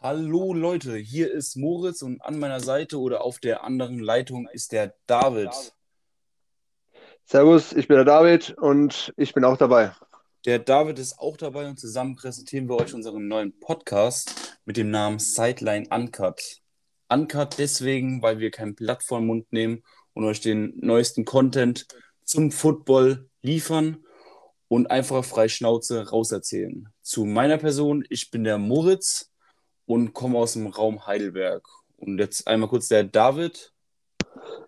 Hallo Leute, hier ist Moritz und an meiner Seite oder auf der anderen Leitung ist der David. Servus, ich bin der David und ich bin auch dabei. Der David ist auch dabei und zusammen präsentieren wir euch unseren neuen Podcast mit dem Namen Sideline Uncut. Uncut deswegen, weil wir kein Blatt vor den Mund nehmen und euch den neuesten Content zum Football liefern und einfach frei Schnauze rauserzählen. Zu meiner Person, ich bin der Moritz und komme aus dem Raum Heidelberg. Und jetzt einmal kurz der David.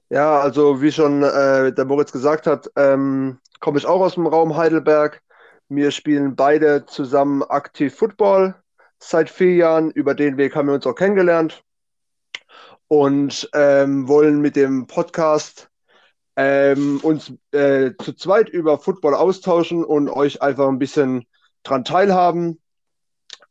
Ja, also wie schon äh, der Moritz gesagt hat, ähm, komme ich auch aus dem Raum Heidelberg. Wir spielen beide zusammen aktiv Football seit vier Jahren. Über den Weg haben wir uns auch kennengelernt und ähm, wollen mit dem Podcast ähm, uns äh, zu zweit über Football austauschen und euch einfach ein bisschen dran teilhaben.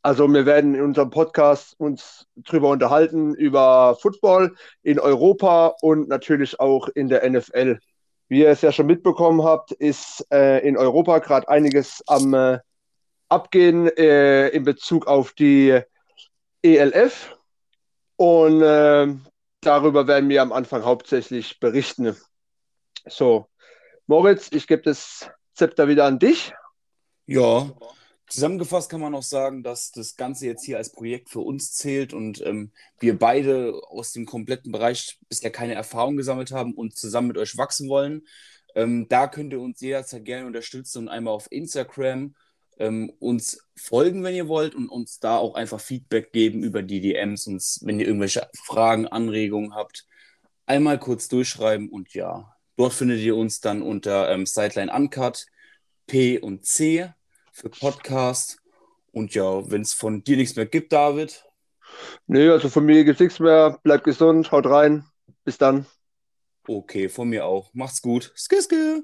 Also wir werden in unserem Podcast uns drüber unterhalten über Football in Europa und natürlich auch in der NFL. Wie ihr es ja schon mitbekommen habt, ist äh, in Europa gerade einiges am äh, Abgehen äh, in Bezug auf die ELF. Und äh, darüber werden wir am Anfang hauptsächlich berichten. So, Moritz, ich gebe das Zepter wieder an dich. Ja, Zusammengefasst kann man auch sagen, dass das Ganze jetzt hier als Projekt für uns zählt und ähm, wir beide aus dem kompletten Bereich bisher keine Erfahrung gesammelt haben und zusammen mit euch wachsen wollen. Ähm, da könnt ihr uns jederzeit gerne unterstützen und einmal auf Instagram ähm, uns folgen, wenn ihr wollt und uns da auch einfach Feedback geben über die DMs und wenn ihr irgendwelche Fragen, Anregungen habt, einmal kurz durchschreiben und ja, dort findet ihr uns dann unter ähm, Sideline Uncut, P und C für Podcast. Und ja, wenn es von dir nichts mehr gibt, David. Nö, also von mir gibt es nichts mehr. Bleibt gesund, haut rein. Bis dann. Okay, von mir auch. Macht's gut. Skiske.